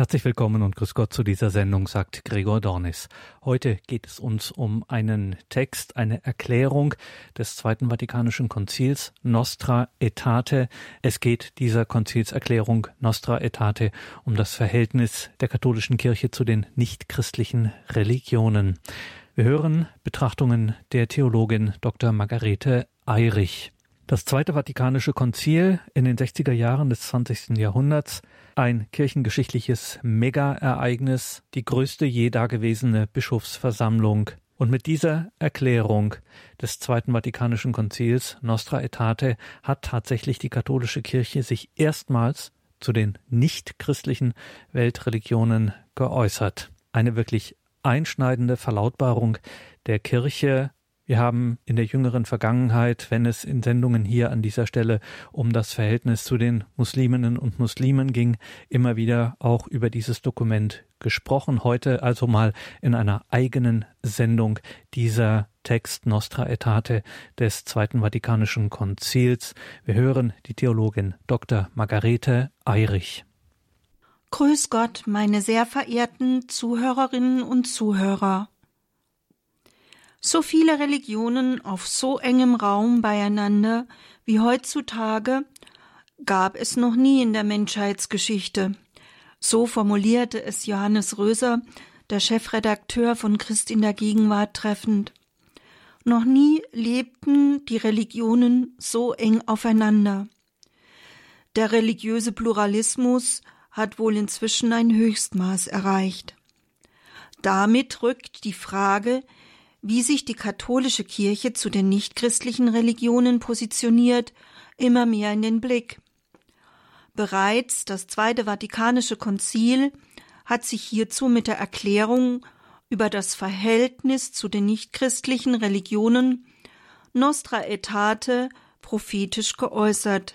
Herzlich willkommen und grüß Gott zu dieser Sendung, sagt Gregor Dornis. Heute geht es uns um einen Text, eine Erklärung des Zweiten Vatikanischen Konzils Nostra Aetate. Es geht dieser Konzilserklärung Nostra Aetate um das Verhältnis der katholischen Kirche zu den nichtchristlichen Religionen. Wir hören Betrachtungen der Theologin Dr. Margarete Eirich. Das Zweite Vatikanische Konzil in den 60er Jahren des 20. Jahrhunderts, ein kirchengeschichtliches Mega-Ereignis, die größte je dagewesene Bischofsversammlung. Und mit dieser Erklärung des Zweiten Vatikanischen Konzils Nostra Aetate hat tatsächlich die katholische Kirche sich erstmals zu den nichtchristlichen Weltreligionen geäußert. Eine wirklich einschneidende Verlautbarung der Kirche wir haben in der jüngeren Vergangenheit, wenn es in Sendungen hier an dieser Stelle um das Verhältnis zu den Musliminnen und Muslimen ging, immer wieder auch über dieses Dokument gesprochen. Heute also mal in einer eigenen Sendung dieser Text Nostra Aetate des Zweiten Vatikanischen Konzils. Wir hören die Theologin Dr. Margarete Eirich. Grüß Gott, meine sehr verehrten Zuhörerinnen und Zuhörer. So viele Religionen auf so engem Raum beieinander wie heutzutage gab es noch nie in der Menschheitsgeschichte. So formulierte es Johannes Röser, der Chefredakteur von Christ in der Gegenwart treffend. Noch nie lebten die Religionen so eng aufeinander. Der religiöse Pluralismus hat wohl inzwischen ein Höchstmaß erreicht. Damit rückt die Frage wie sich die katholische Kirche zu den nichtchristlichen Religionen positioniert, immer mehr in den Blick. Bereits das Zweite Vatikanische Konzil hat sich hierzu mit der Erklärung über das Verhältnis zu den nichtchristlichen Religionen Nostra Aetate prophetisch geäußert.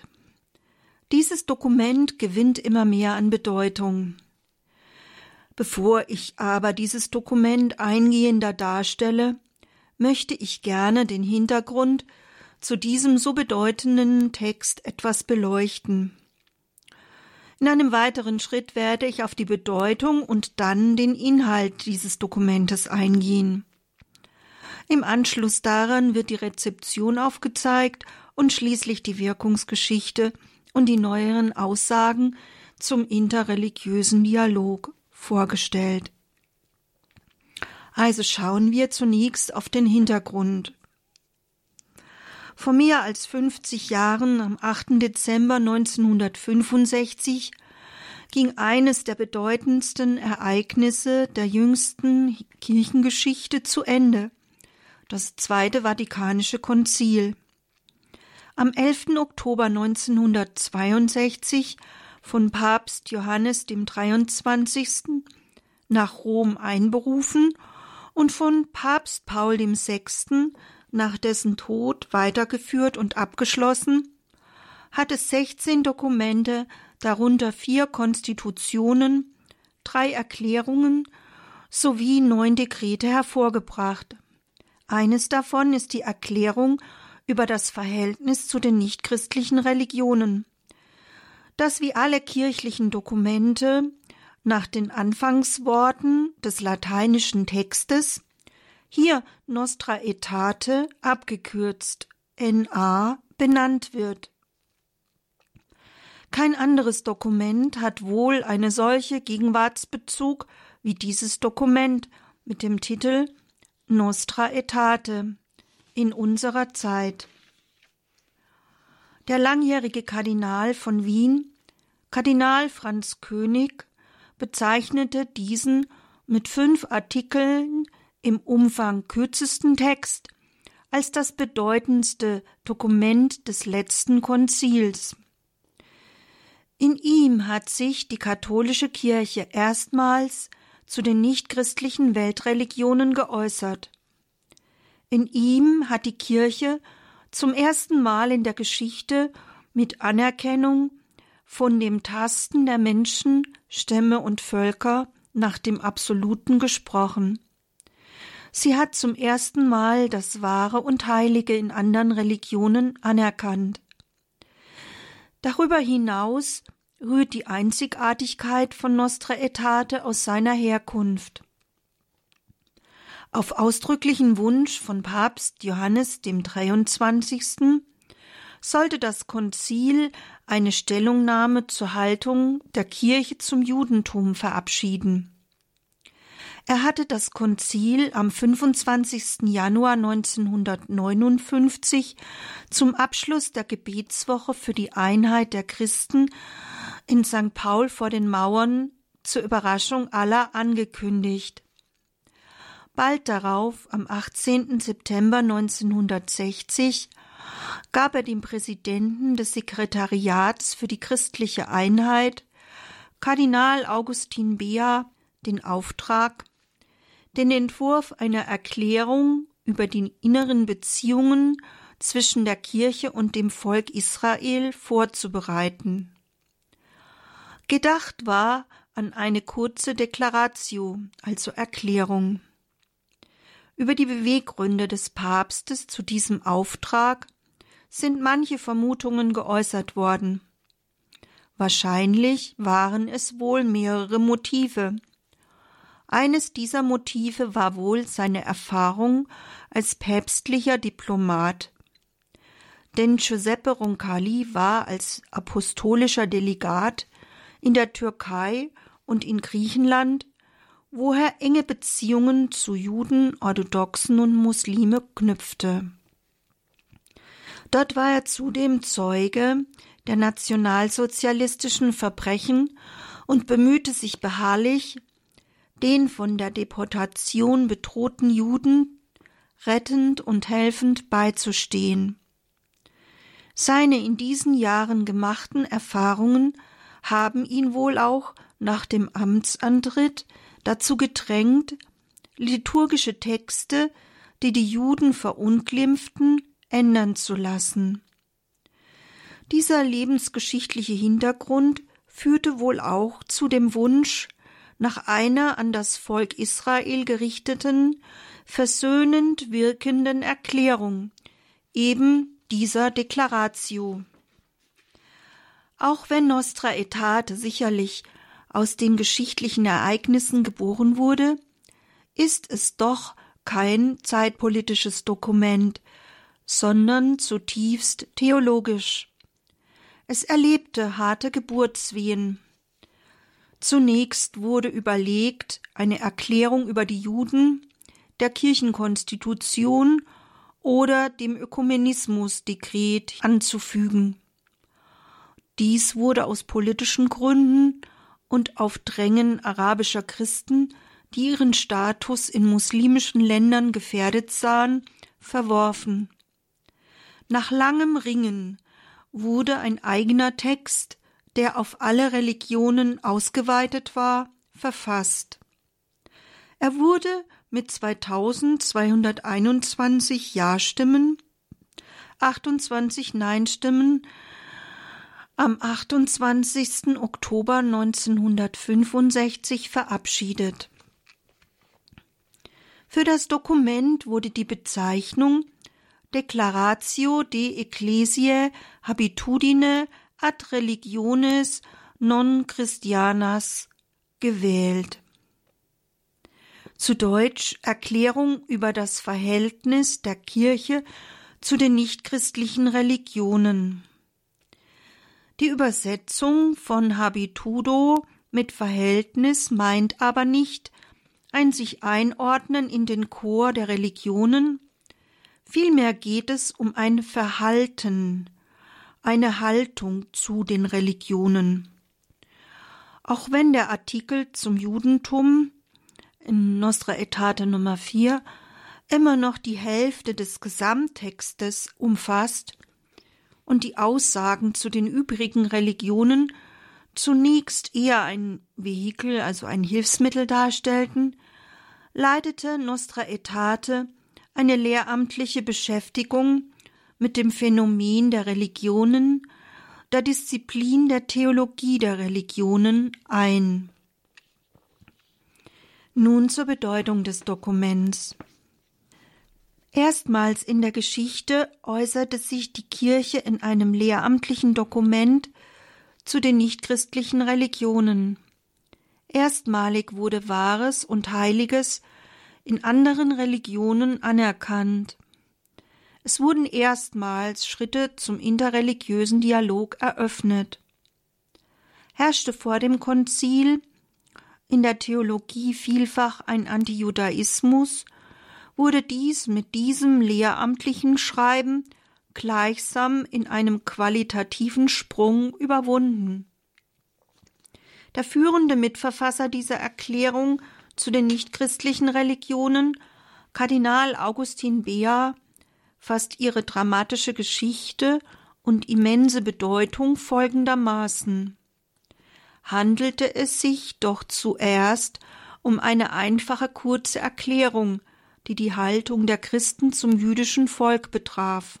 Dieses Dokument gewinnt immer mehr an Bedeutung. Bevor ich aber dieses Dokument eingehender darstelle, möchte ich gerne den Hintergrund zu diesem so bedeutenden Text etwas beleuchten. In einem weiteren Schritt werde ich auf die Bedeutung und dann den Inhalt dieses Dokumentes eingehen. Im Anschluss daran wird die Rezeption aufgezeigt und schließlich die Wirkungsgeschichte und die neueren Aussagen zum interreligiösen Dialog vorgestellt. Also schauen wir zunächst auf den Hintergrund. Vor mehr als 50 Jahren, am 8. Dezember 1965, ging eines der bedeutendsten Ereignisse der jüngsten Kirchengeschichte zu Ende, das Zweite Vatikanische Konzil. Am 11. Oktober 1962 von Papst Johannes dem 23. nach Rom einberufen und von Papst Paul dem 6. nach dessen Tod weitergeführt und abgeschlossen, hat es 16 Dokumente, darunter vier Konstitutionen, drei Erklärungen sowie neun Dekrete hervorgebracht. Eines davon ist die Erklärung über das Verhältnis zu den nichtchristlichen Religionen das wie alle kirchlichen Dokumente nach den Anfangsworten des lateinischen Textes hier Nostra Aetate abgekürzt NA benannt wird. Kein anderes Dokument hat wohl eine solche Gegenwartsbezug wie dieses Dokument mit dem Titel Nostra Aetate in unserer Zeit. Der langjährige Kardinal von Wien, Kardinal Franz König, bezeichnete diesen mit fünf Artikeln im Umfang kürzesten Text als das bedeutendste Dokument des letzten Konzils. In ihm hat sich die katholische Kirche erstmals zu den nichtchristlichen Weltreligionen geäußert. In ihm hat die Kirche zum ersten Mal in der Geschichte mit Anerkennung von dem Tasten der Menschen, Stämme und Völker nach dem Absoluten gesprochen. Sie hat zum ersten Mal das Wahre und Heilige in anderen Religionen anerkannt. Darüber hinaus rührt die Einzigartigkeit von Nostra Aetate aus seiner Herkunft. Auf ausdrücklichen Wunsch von Papst Johannes dem 23. sollte das Konzil eine Stellungnahme zur Haltung der Kirche zum Judentum verabschieden. Er hatte das Konzil am 25. Januar 1959 zum Abschluss der Gebetswoche für die Einheit der Christen in St. Paul vor den Mauern zur Überraschung aller angekündigt. Bald darauf, am 18. September 1960, gab er dem Präsidenten des Sekretariats für die christliche Einheit, Kardinal Augustin Bea, den Auftrag, den Entwurf einer Erklärung über die inneren Beziehungen zwischen der Kirche und dem Volk Israel vorzubereiten. Gedacht war an eine kurze Deklaratio, also Erklärung. Über die Beweggründe des Papstes zu diesem Auftrag sind manche Vermutungen geäußert worden. Wahrscheinlich waren es wohl mehrere Motive. Eines dieser Motive war wohl seine Erfahrung als päpstlicher Diplomat. Denn Giuseppe Roncalli war als apostolischer Delegat in der Türkei und in Griechenland, wo er enge Beziehungen zu Juden, Orthodoxen und Muslime knüpfte. Dort war er zudem Zeuge der nationalsozialistischen Verbrechen und bemühte sich beharrlich, den von der Deportation bedrohten Juden rettend und helfend beizustehen. Seine in diesen Jahren gemachten Erfahrungen haben ihn wohl auch nach dem Amtsantritt dazu gedrängt, liturgische Texte, die die Juden verunglimpften, ändern zu lassen. Dieser lebensgeschichtliche Hintergrund führte wohl auch zu dem Wunsch nach einer an das Volk Israel gerichteten, versöhnend wirkenden Erklärung, eben dieser Deklaratio. Auch wenn Nostra Aetate sicherlich aus den geschichtlichen Ereignissen geboren wurde, ist es doch kein zeitpolitisches Dokument, sondern zutiefst theologisch. Es erlebte harte Geburtswehen. Zunächst wurde überlegt, eine Erklärung über die Juden, der Kirchenkonstitution oder dem Ökumenismusdekret anzufügen. Dies wurde aus politischen Gründen und auf Drängen arabischer Christen, die ihren Status in muslimischen Ländern gefährdet sahen, verworfen. Nach langem Ringen wurde ein eigener Text, der auf alle Religionen ausgeweitet war, verfasst. Er wurde mit 2221 Ja-Stimmen, 28 Nein-Stimmen am 28. Oktober 1965 verabschiedet. Für das Dokument wurde die Bezeichnung Declaratio de Ecclesiae Habitudine ad Religiones non Christianas gewählt. Zu Deutsch Erklärung über das Verhältnis der Kirche zu den nichtchristlichen Religionen. Die Übersetzung von Habitudo mit Verhältnis meint aber nicht ein sich einordnen in den Chor der Religionen, vielmehr geht es um ein Verhalten, eine Haltung zu den Religionen. Auch wenn der Artikel zum Judentum in Nostra Aetate Nummer 4 immer noch die Hälfte des Gesamttextes umfasst, und die Aussagen zu den übrigen Religionen zunächst eher ein Vehikel, also ein Hilfsmittel darstellten, leitete Nostra Aetate eine lehramtliche Beschäftigung mit dem Phänomen der Religionen, der Disziplin der Theologie der Religionen ein. Nun zur Bedeutung des Dokuments. Erstmals in der Geschichte äußerte sich die Kirche in einem lehramtlichen Dokument zu den nichtchristlichen Religionen. Erstmalig wurde Wahres und Heiliges in anderen Religionen anerkannt. Es wurden erstmals Schritte zum interreligiösen Dialog eröffnet. Herrschte vor dem Konzil in der Theologie vielfach ein Antijudaismus, wurde dies mit diesem lehramtlichen Schreiben gleichsam in einem qualitativen Sprung überwunden. Der führende Mitverfasser dieser Erklärung zu den nichtchristlichen Religionen, Kardinal Augustin Bea, fasst ihre dramatische Geschichte und immense Bedeutung folgendermaßen handelte es sich doch zuerst um eine einfache kurze Erklärung, die die Haltung der Christen zum jüdischen Volk betraf.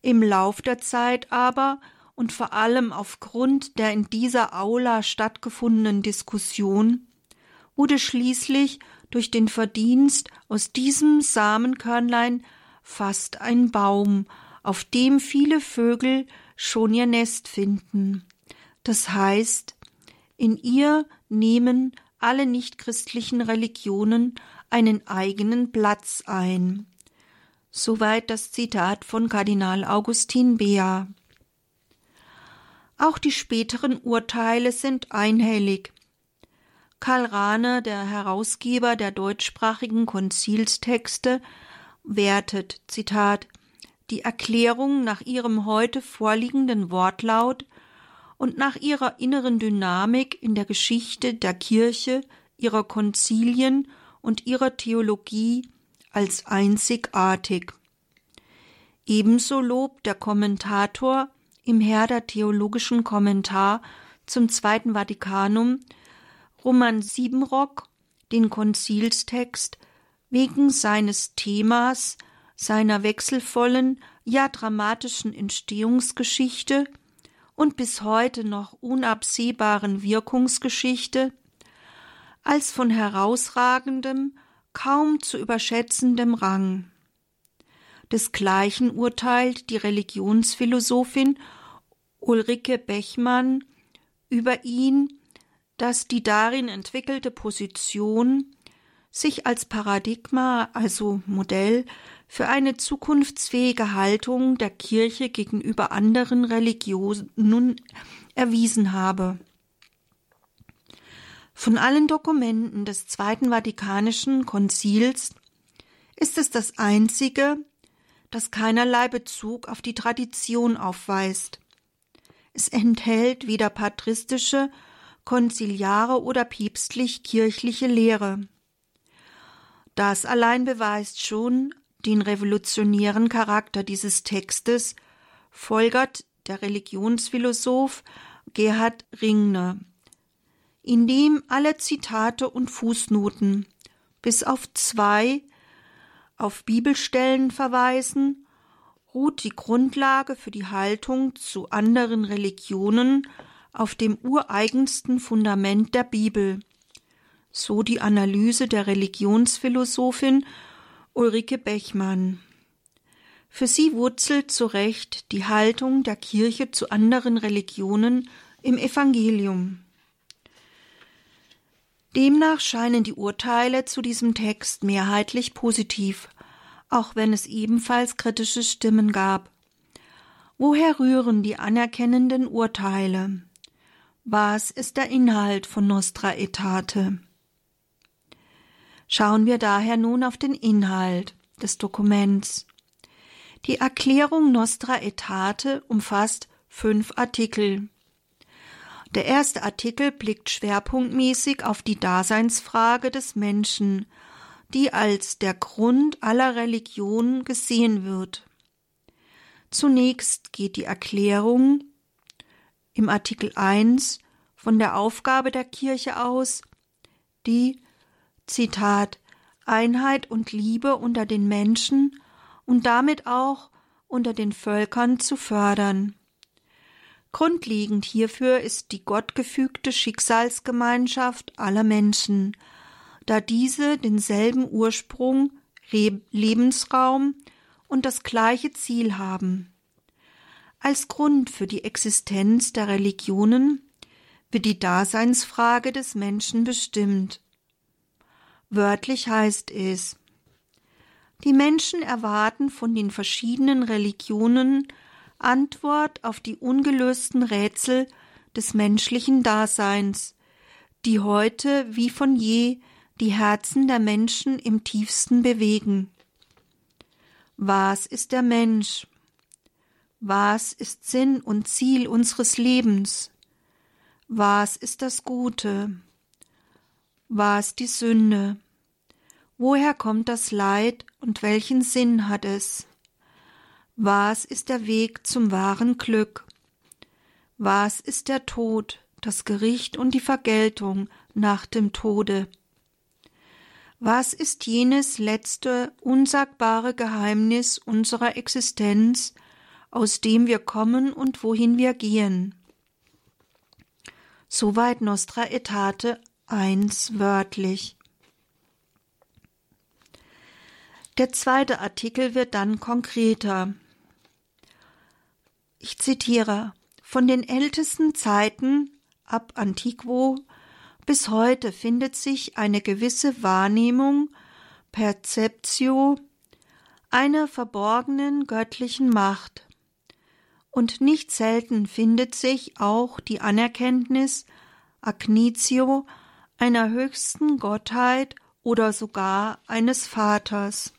Im Lauf der Zeit aber und vor allem aufgrund der in dieser Aula stattgefundenen Diskussion wurde schließlich durch den Verdienst aus diesem Samenkörnlein fast ein Baum, auf dem viele Vögel schon ihr Nest finden. Das heißt, in ihr nehmen alle nichtchristlichen Religionen einen eigenen Platz ein. Soweit das Zitat von Kardinal Augustin Bea. Auch die späteren Urteile sind einhellig. Karl Rahner, der Herausgeber der deutschsprachigen Konzilstexte, wertet, Zitat, die Erklärung nach ihrem heute vorliegenden Wortlaut und nach ihrer inneren Dynamik in der Geschichte der Kirche, ihrer Konzilien und ihrer Theologie als einzigartig. Ebenso lobt der Kommentator im Herder theologischen Kommentar zum Zweiten Vatikanum Roman Siebenrock den Konzilstext wegen seines Themas, seiner wechselvollen, ja dramatischen Entstehungsgeschichte und bis heute noch unabsehbaren Wirkungsgeschichte als von herausragendem, kaum zu überschätzendem Rang. Desgleichen urteilt die Religionsphilosophin Ulrike Bechmann über ihn, dass die darin entwickelte Position sich als Paradigma, also Modell für eine zukunftsfähige Haltung der Kirche gegenüber anderen Religionen erwiesen habe. Von allen Dokumenten des Zweiten Vatikanischen Konzils ist es das einzige, das keinerlei Bezug auf die Tradition aufweist. Es enthält weder patristische, konziliare oder päpstlich-kirchliche Lehre. Das allein beweist schon den revolutionären Charakter dieses Textes, folgert der Religionsphilosoph Gerhard Ringner, in dem alle Zitate und Fußnoten bis auf zwei auf Bibelstellen verweisen, ruht die Grundlage für die Haltung zu anderen Religionen auf dem ureigensten Fundament der Bibel, so die Analyse der Religionsphilosophin Ulrike Bechmann. Für sie wurzelt zu Recht die Haltung der Kirche zu anderen Religionen im Evangelium. Demnach scheinen die Urteile zu diesem Text mehrheitlich positiv, auch wenn es ebenfalls kritische Stimmen gab. Woher rühren die anerkennenden Urteile? Was ist der Inhalt von Nostra Aetate? Schauen wir daher nun auf den Inhalt des Dokuments. Die Erklärung Nostra Aetate umfasst fünf Artikel. Der erste Artikel blickt schwerpunktmäßig auf die Daseinsfrage des Menschen, die als der Grund aller Religionen gesehen wird. Zunächst geht die Erklärung im Artikel 1 von der Aufgabe der Kirche aus, die Zitat Einheit und Liebe unter den Menschen und damit auch unter den Völkern zu fördern. Grundlegend hierfür ist die gottgefügte Schicksalsgemeinschaft aller Menschen, da diese denselben Ursprung, Lebensraum und das gleiche Ziel haben. Als Grund für die Existenz der Religionen wird die Daseinsfrage des Menschen bestimmt. Wörtlich heißt es Die Menschen erwarten von den verschiedenen Religionen Antwort auf die ungelösten Rätsel des menschlichen Daseins, die heute wie von je die Herzen der Menschen im tiefsten bewegen. Was ist der Mensch? Was ist Sinn und Ziel unseres Lebens? Was ist das Gute? Was die Sünde? Woher kommt das Leid und welchen Sinn hat es? Was ist der Weg zum wahren Glück? Was ist der Tod, das Gericht und die Vergeltung nach dem Tode? Was ist jenes letzte, unsagbare Geheimnis unserer Existenz, aus dem wir kommen und wohin wir gehen? Soweit Nostra Etate 1 wörtlich. Der zweite Artikel wird dann konkreter. Ich zitiere Von den ältesten Zeiten ab Antiquo bis heute findet sich eine gewisse Wahrnehmung, Perzeptio, einer verborgenen göttlichen Macht. Und nicht selten findet sich auch die Anerkenntnis, Agnitio, einer höchsten Gottheit oder sogar eines Vaters.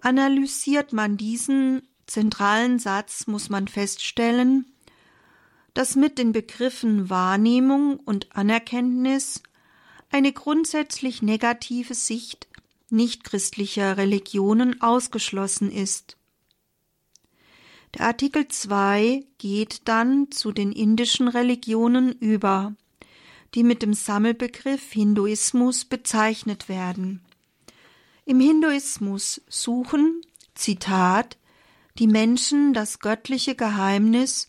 Analysiert man diesen zentralen Satz, muss man feststellen, dass mit den Begriffen Wahrnehmung und Anerkenntnis eine grundsätzlich negative Sicht nichtchristlicher Religionen ausgeschlossen ist. Der Artikel 2 geht dann zu den indischen Religionen über, die mit dem Sammelbegriff Hinduismus bezeichnet werden. Im Hinduismus suchen, Zitat, die Menschen das göttliche Geheimnis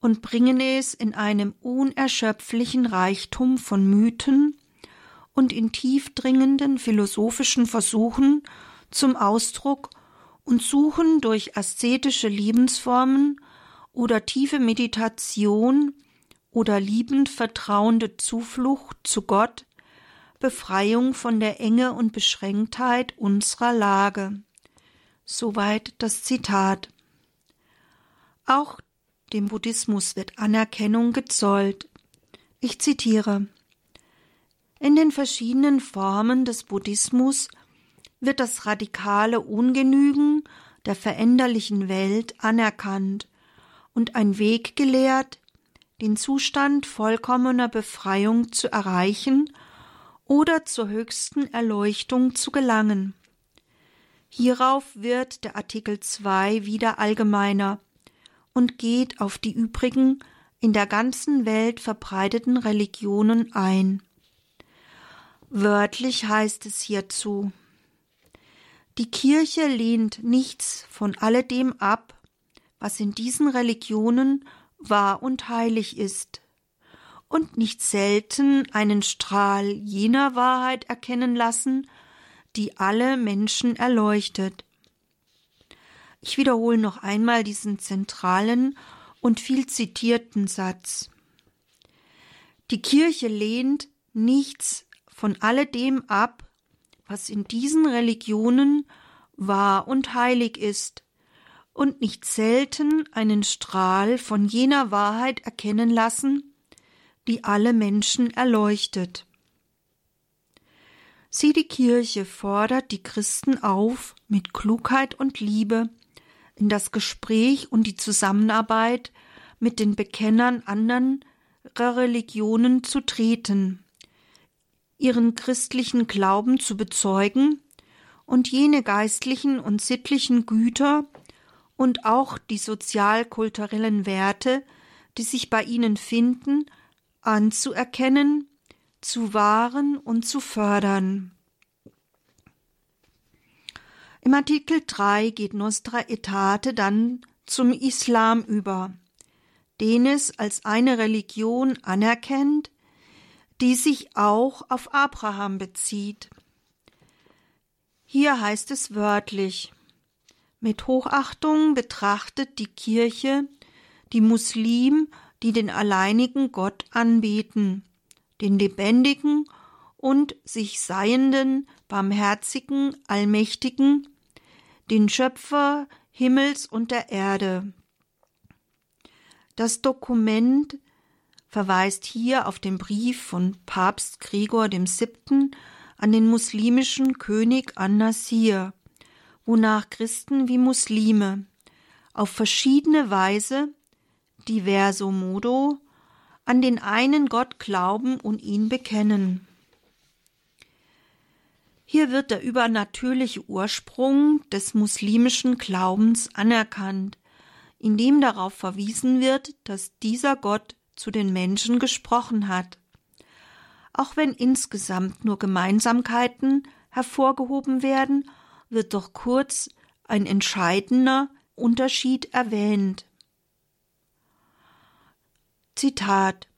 und bringen es in einem unerschöpflichen Reichtum von Mythen und in tiefdringenden philosophischen Versuchen zum Ausdruck und suchen durch aszetische Lebensformen oder tiefe Meditation oder liebend vertrauende Zuflucht zu Gott Befreiung von der Enge und Beschränktheit unserer Lage. Soweit das Zitat. Auch dem Buddhismus wird Anerkennung gezollt. Ich zitiere In den verschiedenen Formen des Buddhismus wird das radikale Ungenügen der veränderlichen Welt anerkannt und ein Weg gelehrt, den Zustand vollkommener Befreiung zu erreichen oder zur höchsten Erleuchtung zu gelangen. Hierauf wird der Artikel 2 wieder allgemeiner und geht auf die übrigen in der ganzen Welt verbreiteten Religionen ein. Wörtlich heißt es hierzu Die Kirche lehnt nichts von alledem ab, was in diesen Religionen wahr und heilig ist, und nicht selten einen Strahl jener Wahrheit erkennen lassen, die alle Menschen erleuchtet. Ich wiederhole noch einmal diesen zentralen und viel zitierten Satz. Die Kirche lehnt nichts von alledem ab, was in diesen Religionen wahr und heilig ist, und nicht selten einen Strahl von jener Wahrheit erkennen lassen, die alle Menschen erleuchtet. Sie, die Kirche, fordert die Christen auf, mit Klugheit und Liebe in das Gespräch und die Zusammenarbeit mit den Bekennern anderer Religionen zu treten, ihren christlichen Glauben zu bezeugen und jene geistlichen und sittlichen Güter und auch die sozialkulturellen Werte, die sich bei ihnen finden, anzuerkennen, zu wahren und zu fördern. Im Artikel 3 geht Nostra Aetate dann zum Islam über, den es als eine Religion anerkennt, die sich auch auf Abraham bezieht. Hier heißt es wörtlich Mit Hochachtung betrachtet die Kirche die Muslim, die den alleinigen Gott anbeten, den lebendigen und sich seienden, barmherzigen, allmächtigen, den Schöpfer Himmels und der Erde. Das Dokument verweist hier auf den Brief von Papst Gregor VII. an den muslimischen König an-Nasir, wonach Christen wie Muslime auf verschiedene Weise, diverso modo, an den einen Gott glauben und ihn bekennen. Hier wird der übernatürliche Ursprung des muslimischen Glaubens anerkannt, indem darauf verwiesen wird, dass dieser Gott zu den Menschen gesprochen hat. Auch wenn insgesamt nur Gemeinsamkeiten hervorgehoben werden, wird doch kurz ein entscheidender Unterschied erwähnt. Zitat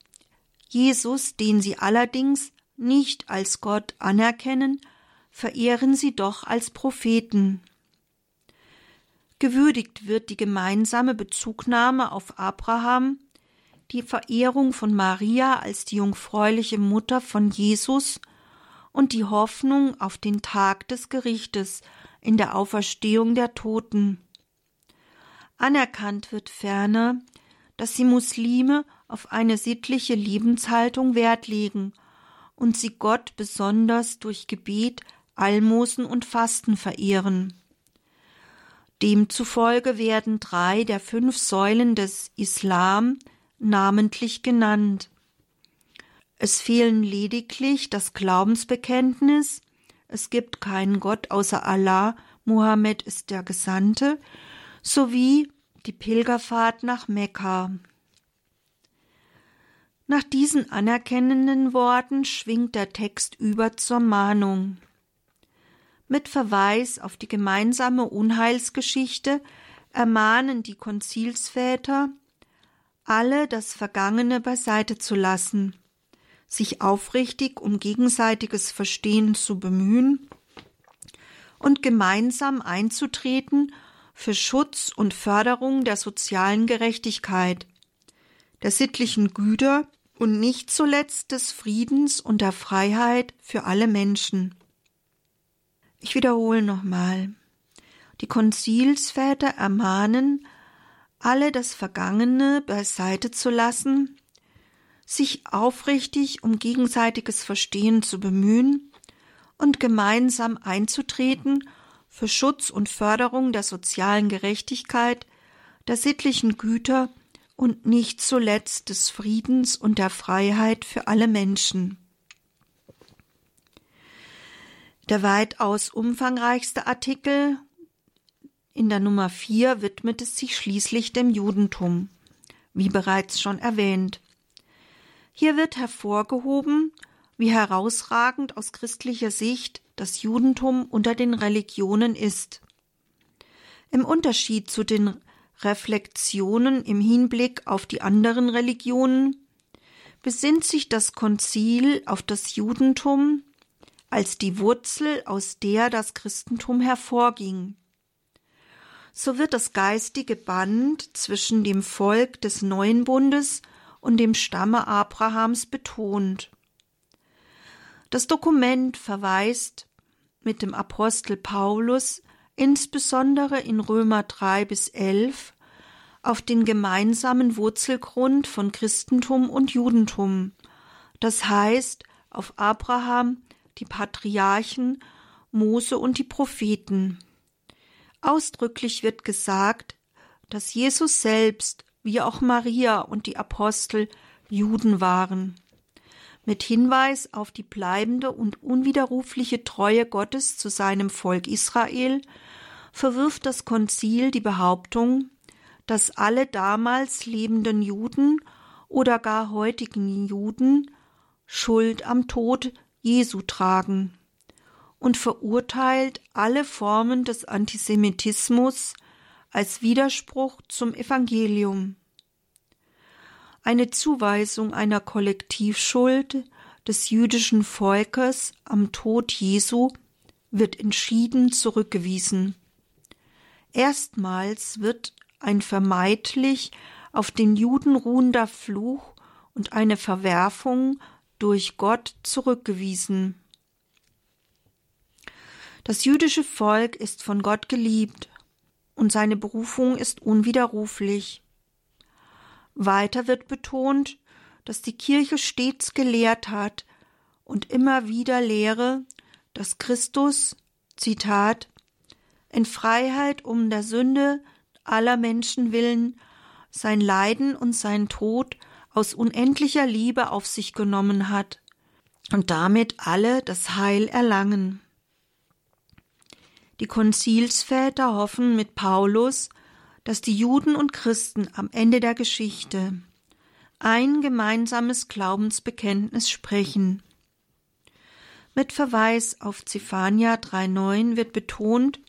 Jesus, den sie allerdings nicht als Gott anerkennen, verehren sie doch als Propheten. Gewürdigt wird die gemeinsame Bezugnahme auf Abraham, die Verehrung von Maria als die jungfräuliche Mutter von Jesus und die Hoffnung auf den Tag des Gerichtes in der Auferstehung der Toten. Anerkannt wird ferner, dass die Muslime auf eine sittliche Lebenshaltung Wert legen und sie Gott besonders durch Gebet Almosen und Fasten verehren. Demzufolge werden drei der fünf Säulen des Islam namentlich genannt. Es fehlen lediglich das Glaubensbekenntnis, es gibt keinen Gott außer Allah, Mohammed ist der Gesandte, sowie die Pilgerfahrt nach Mekka. Nach diesen anerkennenden Worten schwingt der Text über zur Mahnung. Mit Verweis auf die gemeinsame Unheilsgeschichte ermahnen die Konzilsväter, alle das Vergangene beiseite zu lassen, sich aufrichtig um gegenseitiges Verstehen zu bemühen und gemeinsam einzutreten für Schutz und Förderung der sozialen Gerechtigkeit, der sittlichen Güter und nicht zuletzt des Friedens und der Freiheit für alle Menschen. Ich wiederhole nochmal. Die Konzilsväter ermahnen, alle das Vergangene beiseite zu lassen, sich aufrichtig um gegenseitiges Verstehen zu bemühen und gemeinsam einzutreten für Schutz und Förderung der sozialen Gerechtigkeit, der sittlichen Güter und nicht zuletzt des Friedens und der Freiheit für alle Menschen. Der weitaus umfangreichste Artikel in der Nummer 4 widmet es sich schließlich dem Judentum, wie bereits schon erwähnt. Hier wird hervorgehoben, wie herausragend aus christlicher Sicht das Judentum unter den Religionen ist. Im Unterschied zu den Reflexionen im Hinblick auf die anderen Religionen besinnt sich das Konzil auf das Judentum als die Wurzel, aus der das Christentum hervorging. So wird das geistige Band zwischen dem Volk des neuen Bundes und dem Stamme Abrahams betont. Das Dokument verweist mit dem Apostel Paulus insbesondere in Römer 3 bis 11 auf den gemeinsamen Wurzelgrund von Christentum und Judentum, das heißt auf Abraham, die Patriarchen, Mose und die Propheten. Ausdrücklich wird gesagt, dass Jesus selbst, wie auch Maria und die Apostel, Juden waren. Mit Hinweis auf die bleibende und unwiderrufliche Treue Gottes zu seinem Volk Israel verwirft das Konzil die Behauptung, dass alle damals lebenden Juden oder gar heutigen Juden Schuld am Tod Jesu tragen und verurteilt alle Formen des Antisemitismus als Widerspruch zum Evangelium. Eine Zuweisung einer Kollektivschuld des jüdischen Volkes am Tod Jesu wird entschieden zurückgewiesen. Erstmals wird ein vermeintlich auf den Juden ruhender Fluch und eine Verwerfung durch Gott zurückgewiesen. Das jüdische Volk ist von Gott geliebt und seine Berufung ist unwiderruflich. Weiter wird betont, dass die Kirche stets gelehrt hat und immer wieder lehre, dass Christus, Zitat, in Freiheit um der Sünde aller Menschen willen sein Leiden und sein Tod aus unendlicher Liebe auf sich genommen hat und damit alle das Heil erlangen. Die Konzilsväter hoffen mit Paulus, dass die Juden und Christen am Ende der Geschichte ein gemeinsames Glaubensbekenntnis sprechen. Mit Verweis auf Zephania 3,9 wird betont,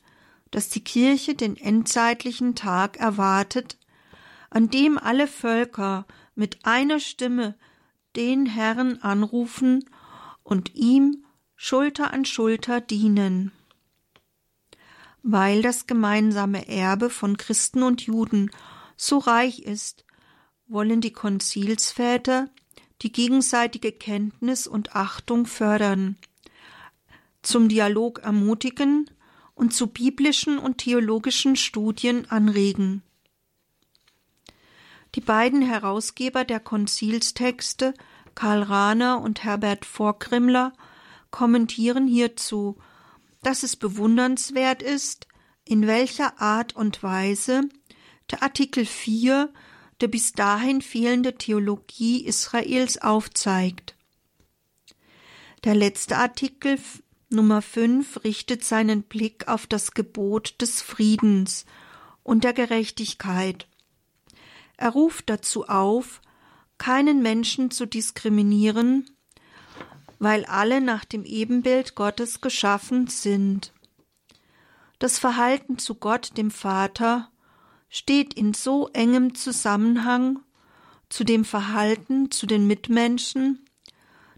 dass die Kirche den endzeitlichen Tag erwartet, an dem alle Völker mit einer Stimme den Herrn anrufen und ihm Schulter an Schulter dienen. Weil das gemeinsame Erbe von Christen und Juden so reich ist, wollen die Konzilsväter die gegenseitige Kenntnis und Achtung fördern, zum Dialog ermutigen und zu biblischen und theologischen Studien anregen. Die beiden Herausgeber der Konzilstexte, Karl Rahner und Herbert Vorkrimmler, kommentieren hierzu, dass es bewundernswert ist, in welcher Art und Weise der Artikel 4 der bis dahin fehlende Theologie Israels aufzeigt. Der letzte Artikel Nummer 5 richtet seinen Blick auf das Gebot des Friedens und der Gerechtigkeit. Er ruft dazu auf, keinen Menschen zu diskriminieren, weil alle nach dem Ebenbild Gottes geschaffen sind. Das Verhalten zu Gott, dem Vater, steht in so engem Zusammenhang zu dem Verhalten zu den Mitmenschen,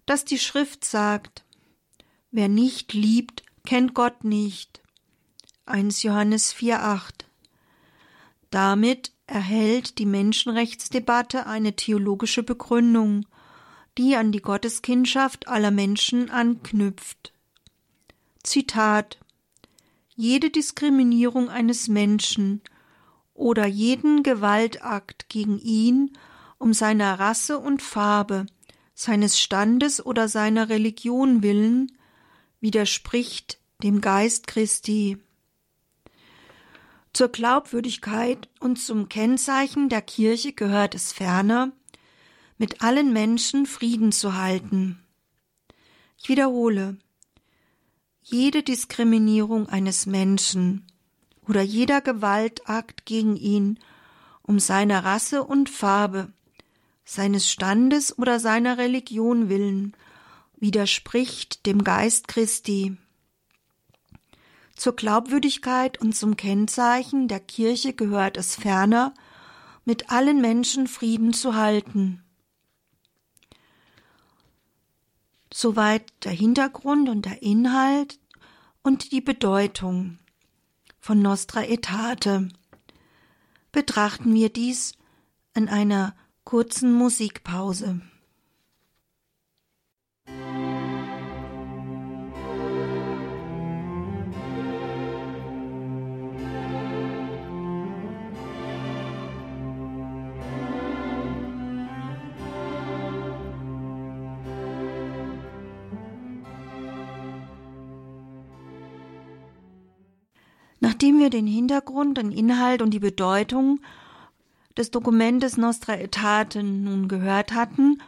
dass die Schrift sagt, wer nicht liebt, kennt Gott nicht. 1 Johannes 4,8 Damit erhält die Menschenrechtsdebatte eine theologische Begründung, die an die Gotteskindschaft aller Menschen anknüpft. Zitat Jede Diskriminierung eines Menschen oder jeden Gewaltakt gegen ihn um seiner Rasse und Farbe, seines Standes oder seiner Religion willen widerspricht dem Geist Christi. Zur Glaubwürdigkeit und zum Kennzeichen der Kirche gehört es ferner, mit allen Menschen Frieden zu halten. Ich wiederhole, jede Diskriminierung eines Menschen oder jeder Gewaltakt gegen ihn um seiner Rasse und Farbe, seines Standes oder seiner Religion willen, widerspricht dem Geist Christi. Zur Glaubwürdigkeit und zum Kennzeichen der Kirche gehört es ferner, mit allen Menschen Frieden zu halten. Soweit der Hintergrund und der Inhalt und die Bedeutung von Nostra Aetate. Betrachten wir dies in einer kurzen Musikpause. Nachdem wir den Hintergrund, den Inhalt und die Bedeutung des Dokumentes Nostra Aetate nun gehört hatten,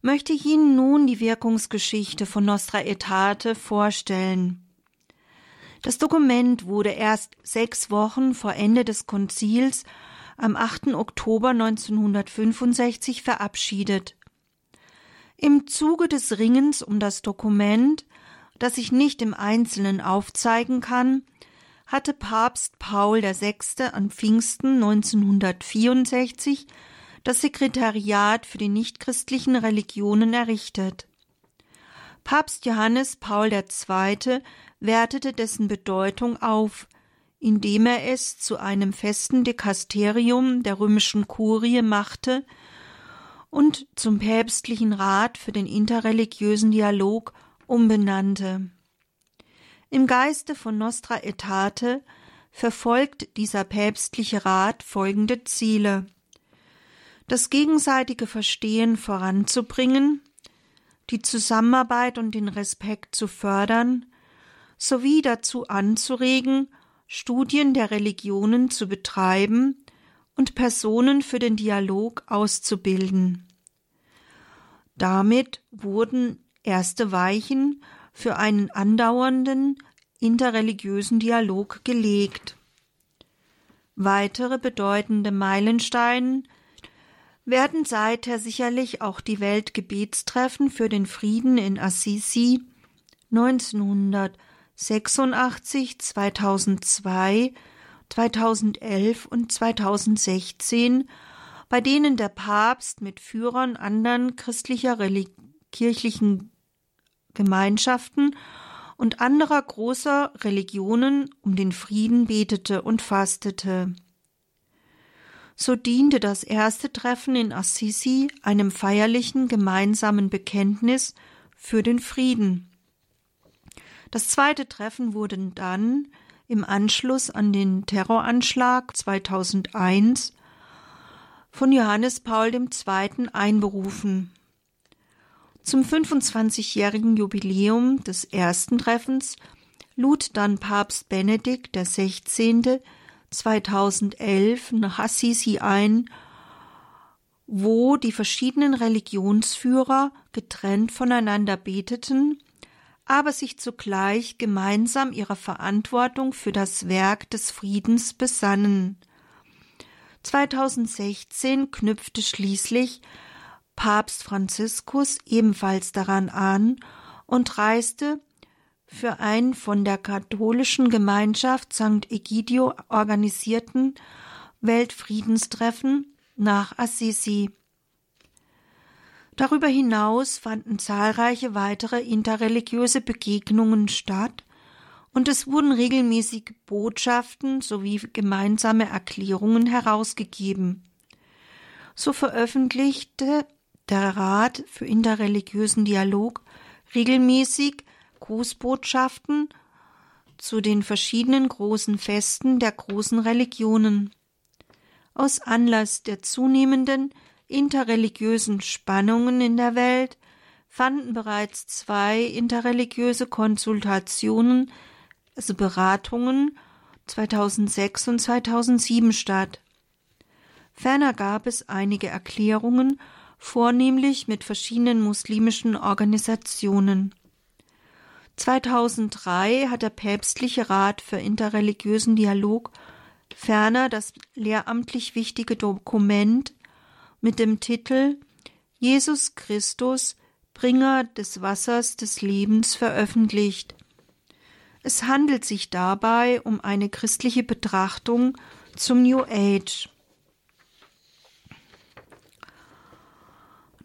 möchte ich Ihnen nun die Wirkungsgeschichte von Nostra Aetate vorstellen. Das Dokument wurde erst sechs Wochen vor Ende des Konzils am 8. Oktober 1965 verabschiedet. Im Zuge des Ringens um das Dokument, das ich nicht im Einzelnen aufzeigen kann, hatte Papst Paul VI. an Pfingsten 1964 das Sekretariat für die nichtchristlichen Religionen errichtet. Papst Johannes Paul II. wertete dessen Bedeutung auf, indem er es zu einem festen Dekasterium der römischen Kurie machte und zum päpstlichen Rat für den interreligiösen Dialog umbenannte. Im Geiste von Nostra Aetate verfolgt dieser päpstliche Rat folgende Ziele das gegenseitige Verstehen voranzubringen, die Zusammenarbeit und den Respekt zu fördern, sowie dazu anzuregen, Studien der Religionen zu betreiben und Personen für den Dialog auszubilden. Damit wurden erste Weichen für einen andauernden interreligiösen Dialog gelegt. Weitere bedeutende Meilensteine werden seither sicherlich auch die Weltgebetstreffen für den Frieden in Assisi 1986, 2002, 2011 und 2016, bei denen der Papst mit Führern anderen christlicher kirchlichen Gemeinschaften und anderer großer Religionen um den Frieden betete und fastete. So diente das erste Treffen in Assisi einem feierlichen gemeinsamen Bekenntnis für den Frieden. Das zweite Treffen wurde dann im Anschluss an den Terroranschlag 2001 von Johannes Paul II. einberufen. Zum 25-jährigen Jubiläum des ersten Treffens lud dann Papst Benedikt XVI. 2011 nach Assisi ein, wo die verschiedenen Religionsführer getrennt voneinander beteten, aber sich zugleich gemeinsam ihrer Verantwortung für das Werk des Friedens besannen. 2016 knüpfte schließlich Papst Franziskus ebenfalls daran an und reiste für ein von der katholischen Gemeinschaft St. Egidio organisierten Weltfriedenstreffen nach Assisi. Darüber hinaus fanden zahlreiche weitere interreligiöse Begegnungen statt und es wurden regelmäßig Botschaften sowie gemeinsame Erklärungen herausgegeben. So veröffentlichte der Rat für interreligiösen Dialog regelmäßig Grußbotschaften zu den verschiedenen großen Festen der großen Religionen. Aus Anlass der zunehmenden interreligiösen Spannungen in der Welt fanden bereits zwei interreligiöse Konsultationen, also Beratungen 2006 und 2007 statt. Ferner gab es einige Erklärungen, vornehmlich mit verschiedenen muslimischen Organisationen. 2003 hat der päpstliche Rat für interreligiösen Dialog ferner das lehramtlich wichtige Dokument mit dem Titel Jesus Christus, Bringer des Wassers des Lebens veröffentlicht. Es handelt sich dabei um eine christliche Betrachtung zum New Age.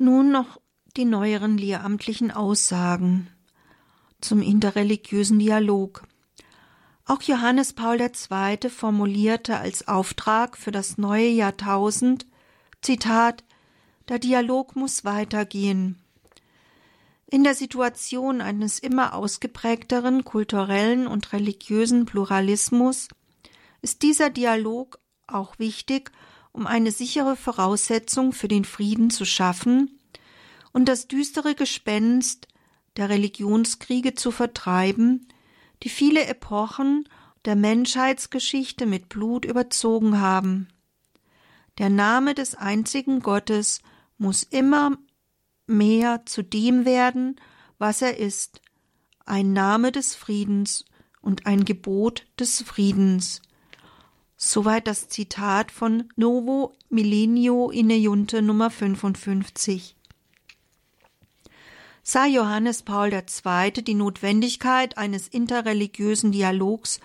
Nun noch die neueren lehramtlichen Aussagen zum interreligiösen Dialog. Auch Johannes Paul II. formulierte als Auftrag für das neue Jahrtausend Zitat Der Dialog muss weitergehen. In der Situation eines immer ausgeprägteren kulturellen und religiösen Pluralismus ist dieser Dialog auch wichtig, um eine sichere Voraussetzung für den Frieden zu schaffen und das düstere Gespenst der Religionskriege zu vertreiben, die viele Epochen der Menschheitsgeschichte mit Blut überzogen haben. Der Name des einzigen Gottes muss immer mehr zu dem werden, was er ist, ein Name des Friedens und ein Gebot des Friedens. Soweit das Zitat von Novo Millennio in Junte Nummer 55 sah Johannes Paul II. die Notwendigkeit eines interreligiösen Dialogs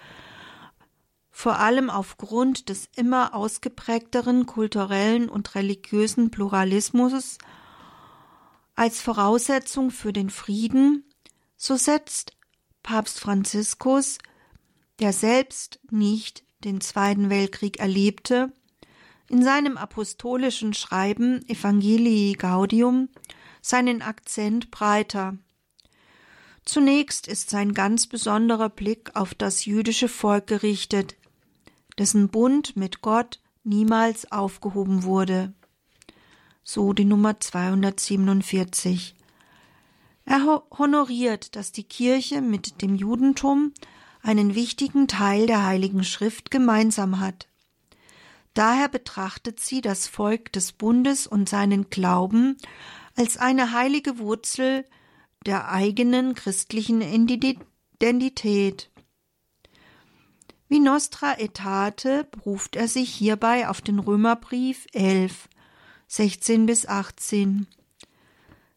vor allem aufgrund des immer ausgeprägteren kulturellen und religiösen Pluralismus als Voraussetzung für den Frieden, so setzt Papst Franziskus der selbst nicht den Zweiten Weltkrieg erlebte, in seinem apostolischen Schreiben Evangelii Gaudium seinen Akzent breiter. Zunächst ist sein ganz besonderer Blick auf das jüdische Volk gerichtet, dessen Bund mit Gott niemals aufgehoben wurde. So die Nummer 247. Er honoriert, dass die Kirche mit dem Judentum einen wichtigen Teil der Heiligen Schrift gemeinsam hat. Daher betrachtet sie das Volk des Bundes und seinen Glauben als eine heilige Wurzel der eigenen christlichen Identität. Wie Nostra Aetate beruft er sich hierbei auf den Römerbrief 11, 16 bis 18.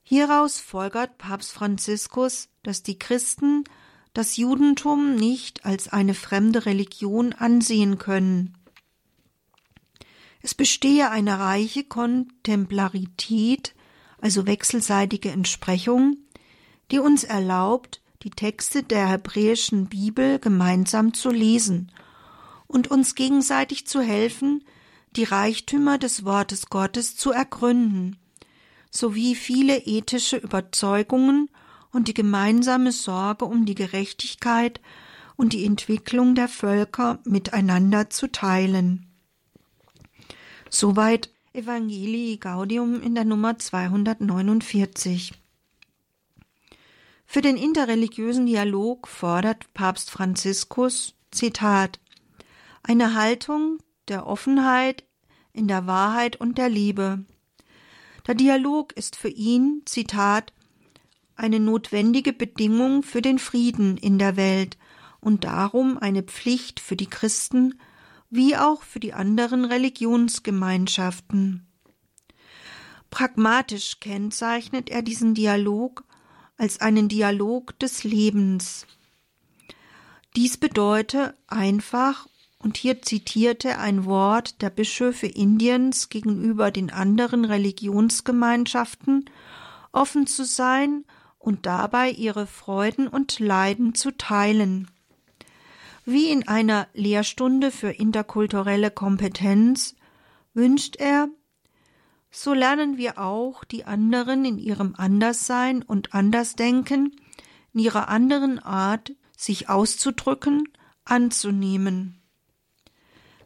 Hieraus folgert Papst Franziskus, dass die Christen das Judentum nicht als eine fremde Religion ansehen können. Es bestehe eine reiche Kontemplarität, also wechselseitige Entsprechung, die uns erlaubt, die Texte der hebräischen Bibel gemeinsam zu lesen und uns gegenseitig zu helfen, die Reichtümer des Wortes Gottes zu ergründen, sowie viele ethische Überzeugungen und die gemeinsame Sorge um die Gerechtigkeit und die Entwicklung der Völker miteinander zu teilen. Soweit Evangelii Gaudium in der Nummer 249. Für den interreligiösen Dialog fordert Papst Franziskus Zitat eine Haltung der Offenheit in der Wahrheit und der Liebe. Der Dialog ist für ihn, Zitat, eine notwendige Bedingung für den Frieden in der Welt und darum eine Pflicht für die Christen wie auch für die anderen Religionsgemeinschaften. Pragmatisch kennzeichnet er diesen Dialog als einen Dialog des Lebens. Dies bedeute einfach, und hier zitierte ein Wort der Bischöfe Indiens gegenüber den anderen Religionsgemeinschaften, offen zu sein und dabei ihre Freuden und Leiden zu teilen. Wie in einer Lehrstunde für interkulturelle Kompetenz wünscht er, so lernen wir auch die anderen in ihrem Anderssein und Andersdenken, in ihrer anderen Art, sich auszudrücken, anzunehmen.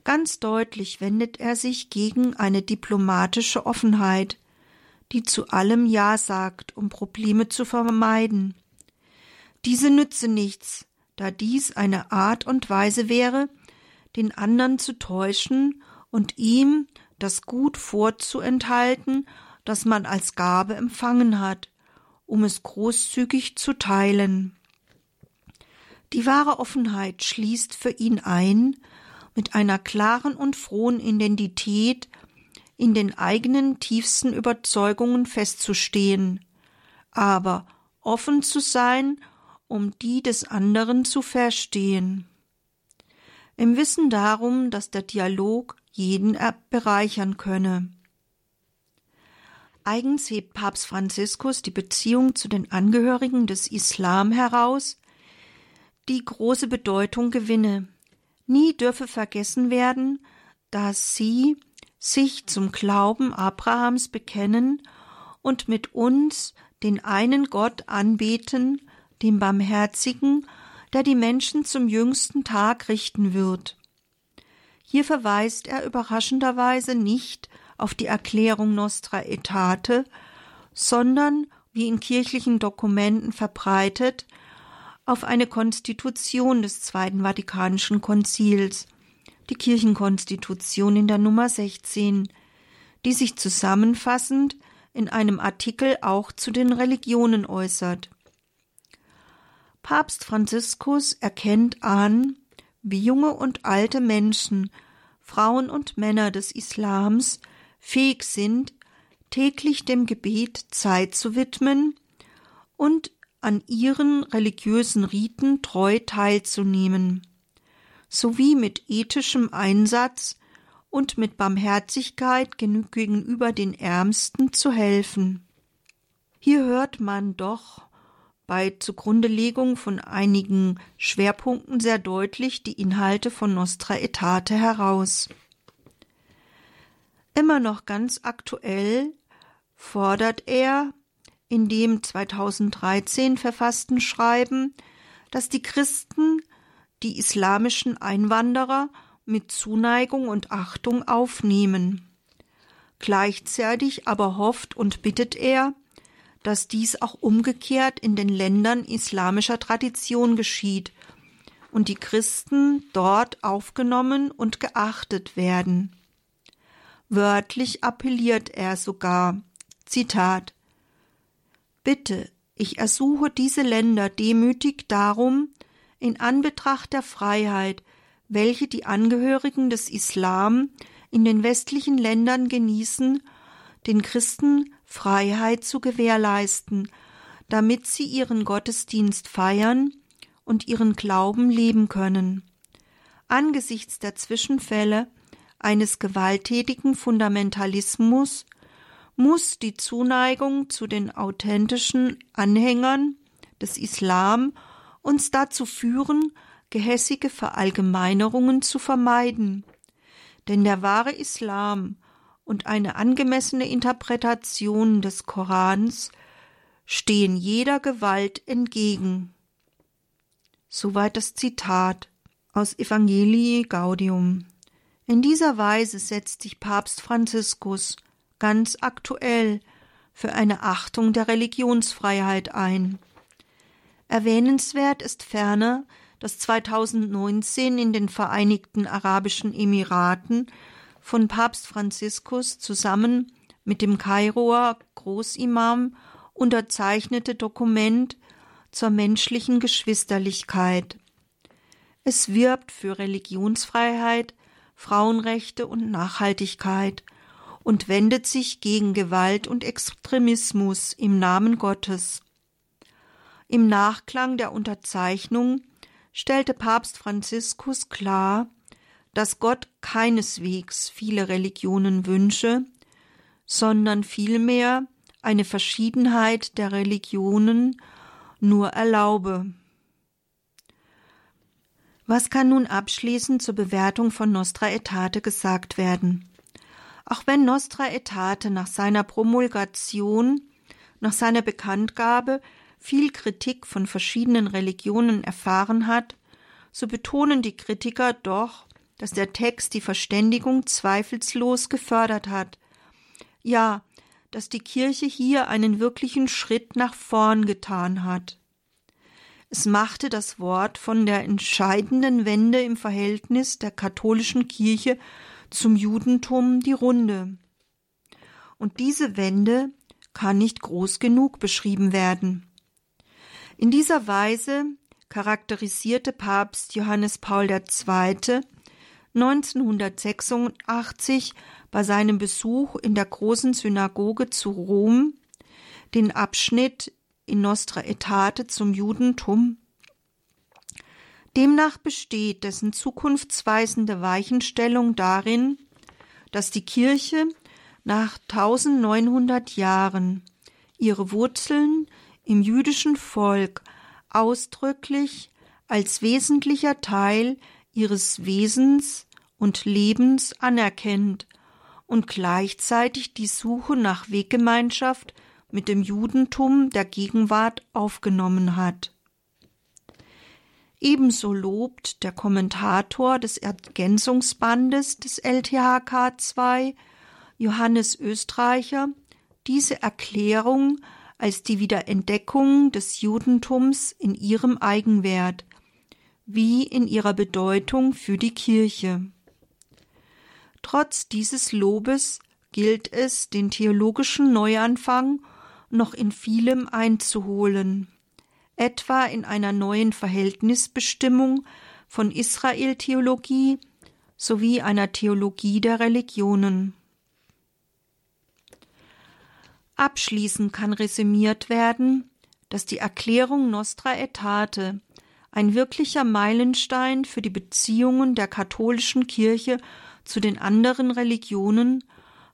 Ganz deutlich wendet er sich gegen eine diplomatische Offenheit, die zu allem Ja sagt, um Probleme zu vermeiden. Diese nütze nichts, da dies eine Art und Weise wäre, den anderen zu täuschen und ihm das Gut vorzuenthalten, das man als Gabe empfangen hat, um es großzügig zu teilen. Die wahre Offenheit schließt für ihn ein, mit einer klaren und frohen Identität in den eigenen tiefsten Überzeugungen festzustehen, aber offen zu sein, um die des anderen zu verstehen. Im Wissen darum, dass der Dialog jeden bereichern könne. Eigens hebt Papst Franziskus die Beziehung zu den Angehörigen des Islam heraus, die große Bedeutung gewinne. Nie dürfe vergessen werden, dass sie sich zum Glauben Abrahams bekennen und mit uns den einen Gott anbeten, dem Barmherzigen, der die Menschen zum jüngsten Tag richten wird. Hier verweist er überraschenderweise nicht auf die Erklärung Nostra Aetate, sondern, wie in kirchlichen Dokumenten verbreitet, auf eine Konstitution des Zweiten Vatikanischen Konzils, die Kirchenkonstitution in der Nummer 16, die sich zusammenfassend in einem Artikel auch zu den Religionen äußert. Papst Franziskus erkennt an, wie junge und alte Menschen, Frauen und Männer des Islams fähig sind, täglich dem Gebet Zeit zu widmen und an ihren religiösen Riten treu teilzunehmen, sowie mit ethischem Einsatz und mit Barmherzigkeit gegenüber den Ärmsten zu helfen. Hier hört man doch bei Zugrundelegung von einigen Schwerpunkten sehr deutlich die Inhalte von Nostra Aetate heraus. Immer noch ganz aktuell fordert er in dem 2013 verfassten Schreiben, dass die Christen die islamischen Einwanderer mit Zuneigung und Achtung aufnehmen. Gleichzeitig aber hofft und bittet er, dass dies auch umgekehrt in den Ländern islamischer Tradition geschieht und die Christen dort aufgenommen und geachtet werden. Wörtlich appelliert er sogar, Zitat, Bitte, ich ersuche diese Länder demütig darum, in Anbetracht der Freiheit, welche die Angehörigen des Islam in den westlichen Ländern genießen, den Christen Freiheit zu gewährleisten, damit sie ihren Gottesdienst feiern und ihren Glauben leben können. Angesichts der Zwischenfälle eines gewalttätigen Fundamentalismus muss die Zuneigung zu den authentischen Anhängern des Islam uns dazu führen, gehässige Verallgemeinerungen zu vermeiden. Denn der wahre Islam und eine angemessene Interpretation des Korans stehen jeder Gewalt entgegen. Soweit das Zitat aus Evangelii Gaudium. In dieser Weise setzt sich Papst Franziskus ganz aktuell für eine Achtung der Religionsfreiheit ein. Erwähnenswert ist ferner, dass 2019 in den Vereinigten Arabischen Emiraten von Papst Franziskus zusammen mit dem Kairoer Großimam unterzeichnete Dokument zur menschlichen Geschwisterlichkeit. Es wirbt für Religionsfreiheit, Frauenrechte und Nachhaltigkeit und wendet sich gegen Gewalt und Extremismus im Namen Gottes. Im Nachklang der Unterzeichnung stellte Papst Franziskus klar, dass Gott keineswegs viele Religionen wünsche, sondern vielmehr eine Verschiedenheit der Religionen nur erlaube. Was kann nun abschließend zur Bewertung von Nostra Aetate gesagt werden? Auch wenn Nostra Aetate nach seiner Promulgation, nach seiner Bekanntgabe viel Kritik von verschiedenen Religionen erfahren hat, so betonen die Kritiker doch, dass der Text die Verständigung zweifelslos gefördert hat. Ja, dass die Kirche hier einen wirklichen Schritt nach vorn getan hat. Es machte das Wort von der entscheidenden Wende im Verhältnis der katholischen Kirche zum Judentum die Runde. Und diese Wende kann nicht groß genug beschrieben werden. In dieser Weise charakterisierte Papst Johannes Paul II. 1986 bei seinem Besuch in der großen Synagoge zu Rom den Abschnitt in Nostra Aetate zum Judentum. Demnach besteht dessen zukunftsweisende Weichenstellung darin, dass die Kirche nach 1900 Jahren ihre Wurzeln im jüdischen Volk ausdrücklich als wesentlicher Teil ihres Wesens und Lebens anerkennt und gleichzeitig die Suche nach Weggemeinschaft mit dem Judentum der Gegenwart aufgenommen hat. Ebenso lobt der Kommentator des Ergänzungsbandes des LTHK 2, Johannes Österreicher, diese Erklärung als die Wiederentdeckung des Judentums in ihrem Eigenwert, wie in ihrer Bedeutung für die Kirche. Trotz dieses Lobes gilt es, den theologischen Neuanfang noch in vielem einzuholen, etwa in einer neuen Verhältnisbestimmung von Israel-Theologie sowie einer Theologie der Religionen. Abschließend kann resümiert werden, dass die Erklärung Nostra Aetate ein wirklicher Meilenstein für die Beziehungen der katholischen Kirche zu den anderen Religionen,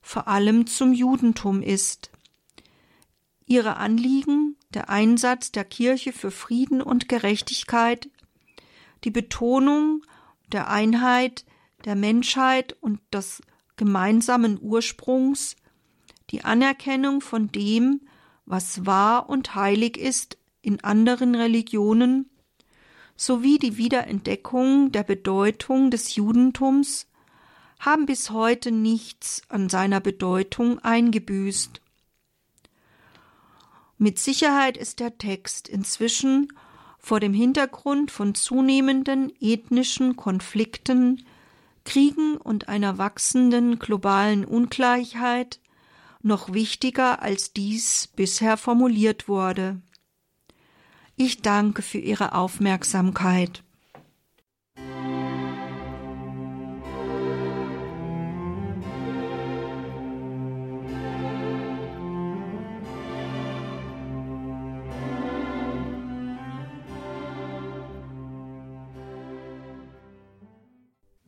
vor allem zum Judentum ist. Ihre Anliegen der Einsatz der Kirche für Frieden und Gerechtigkeit, die Betonung der Einheit der Menschheit und des gemeinsamen Ursprungs, die Anerkennung von dem, was wahr und heilig ist in anderen Religionen, sowie die Wiederentdeckung der Bedeutung des Judentums haben bis heute nichts an seiner Bedeutung eingebüßt. Mit Sicherheit ist der Text inzwischen vor dem Hintergrund von zunehmenden ethnischen Konflikten, Kriegen und einer wachsenden globalen Ungleichheit noch wichtiger, als dies bisher formuliert wurde. Ich danke für Ihre Aufmerksamkeit.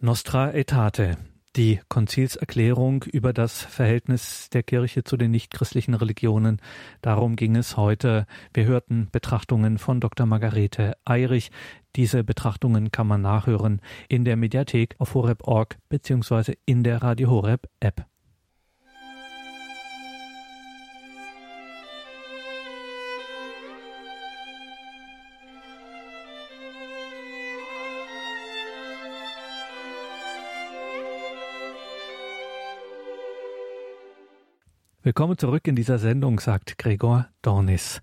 Nostra Aetate, die Konzilserklärung über das Verhältnis der Kirche zu den nichtchristlichen Religionen. Darum ging es heute. Wir hörten Betrachtungen von Dr. Margarete Eirich. Diese Betrachtungen kann man nachhören in der Mediathek auf horeb.org bzw. in der Radio Horeb App. Willkommen zurück in dieser Sendung, sagt Gregor Dornis.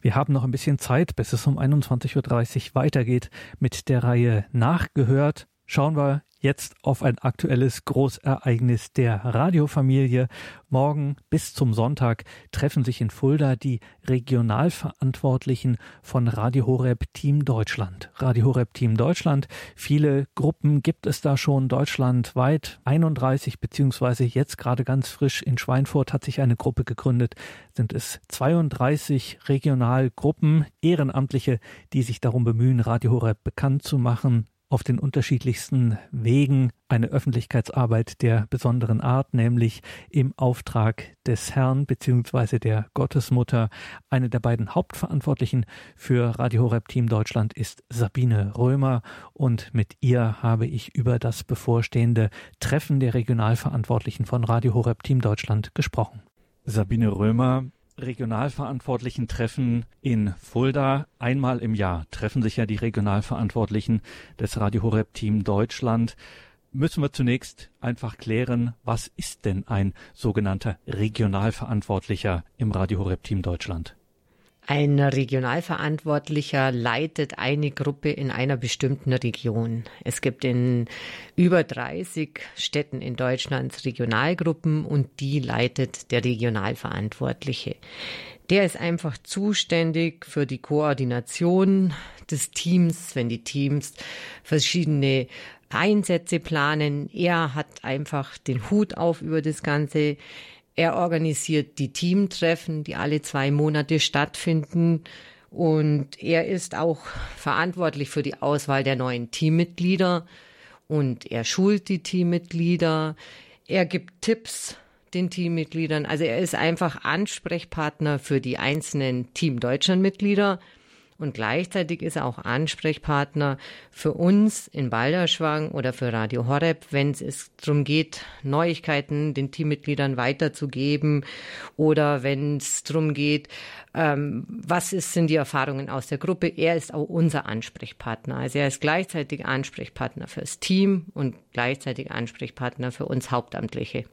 Wir haben noch ein bisschen Zeit, bis es um 21.30 Uhr weitergeht mit der Reihe Nachgehört. Schauen wir jetzt auf ein aktuelles Großereignis der Radiofamilie. Morgen bis zum Sonntag treffen sich in Fulda die Regionalverantwortlichen von Radio Horeb Team Deutschland. Radio Horeb Team Deutschland. Viele Gruppen gibt es da schon deutschlandweit. 31 beziehungsweise jetzt gerade ganz frisch in Schweinfurt hat sich eine Gruppe gegründet. Sind es 32 Regionalgruppen, Ehrenamtliche, die sich darum bemühen, Radio Horeb bekannt zu machen, auf den unterschiedlichsten Wegen eine Öffentlichkeitsarbeit der besonderen Art, nämlich im Auftrag des Herrn bzw. der Gottesmutter. Eine der beiden Hauptverantwortlichen für Radio Horeb Team Deutschland ist Sabine Römer und mit ihr habe ich über das bevorstehende Treffen der Regionalverantwortlichen von Radio Horeb Team Deutschland gesprochen. Sabine Römer, Regionalverantwortlichen treffen in Fulda. Einmal im Jahr treffen sich ja die Regionalverantwortlichen des Radio Horeb Team Deutschland. Müssen wir zunächst einfach klären, was ist denn ein sogenannter Regionalverantwortlicher im Radio Horeb Team Deutschland? Ein Regionalverantwortlicher leitet eine Gruppe in einer bestimmten Region. Es gibt in über 30 Städten in Deutschland Regionalgruppen und die leitet der Regionalverantwortliche. Der ist einfach zuständig für die Koordination des Teams, wenn die Teams verschiedene Einsätze planen. Er hat einfach den Hut auf über das Ganze. Er organisiert die Teamtreffen, die alle zwei Monate stattfinden. Und er ist auch verantwortlich für die Auswahl der neuen Teammitglieder. Und er schult die Teammitglieder. Er gibt Tipps den Teammitgliedern. Also er ist einfach Ansprechpartner für die einzelnen Team Deutschland Mitglieder und gleichzeitig ist er auch Ansprechpartner für uns in Balderschwang oder für Radio Horeb, wenn es darum geht, Neuigkeiten den Teammitgliedern weiterzugeben oder wenn es darum geht, ähm, was ist, sind die Erfahrungen aus der Gruppe. Er ist auch unser Ansprechpartner. Also er ist gleichzeitig Ansprechpartner fürs Team und gleichzeitig Ansprechpartner für uns Hauptamtliche.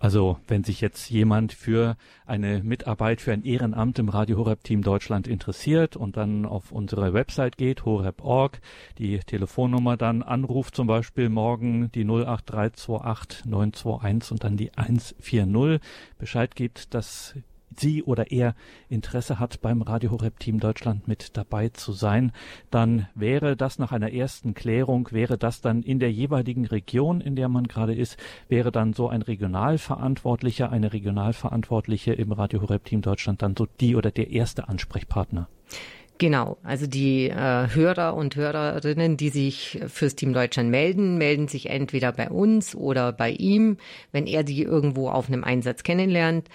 Also wenn sich jetzt jemand für eine Mitarbeit, für ein Ehrenamt im Radio Horeb Team Deutschland interessiert und dann auf unsere Website geht, horeb.org, die Telefonnummer dann anruft, zum Beispiel morgen die 08328 921 und dann die 140 Bescheid gibt, dass sie oder er Interesse hat, beim Radio Horeb Team Deutschland mit dabei zu sein, dann wäre das nach einer ersten Klärung, wäre das dann in der jeweiligen Region, in der man gerade ist, wäre dann so ein Regionalverantwortlicher, eine Regionalverantwortliche im Radio Horeb Team Deutschland dann so die oder der erste Ansprechpartner. Genau, also die äh, Hörer und Hörerinnen, die sich fürs Team Deutschland melden, melden sich entweder bei uns oder bei ihm, wenn er die irgendwo auf einem Einsatz kennenlernt.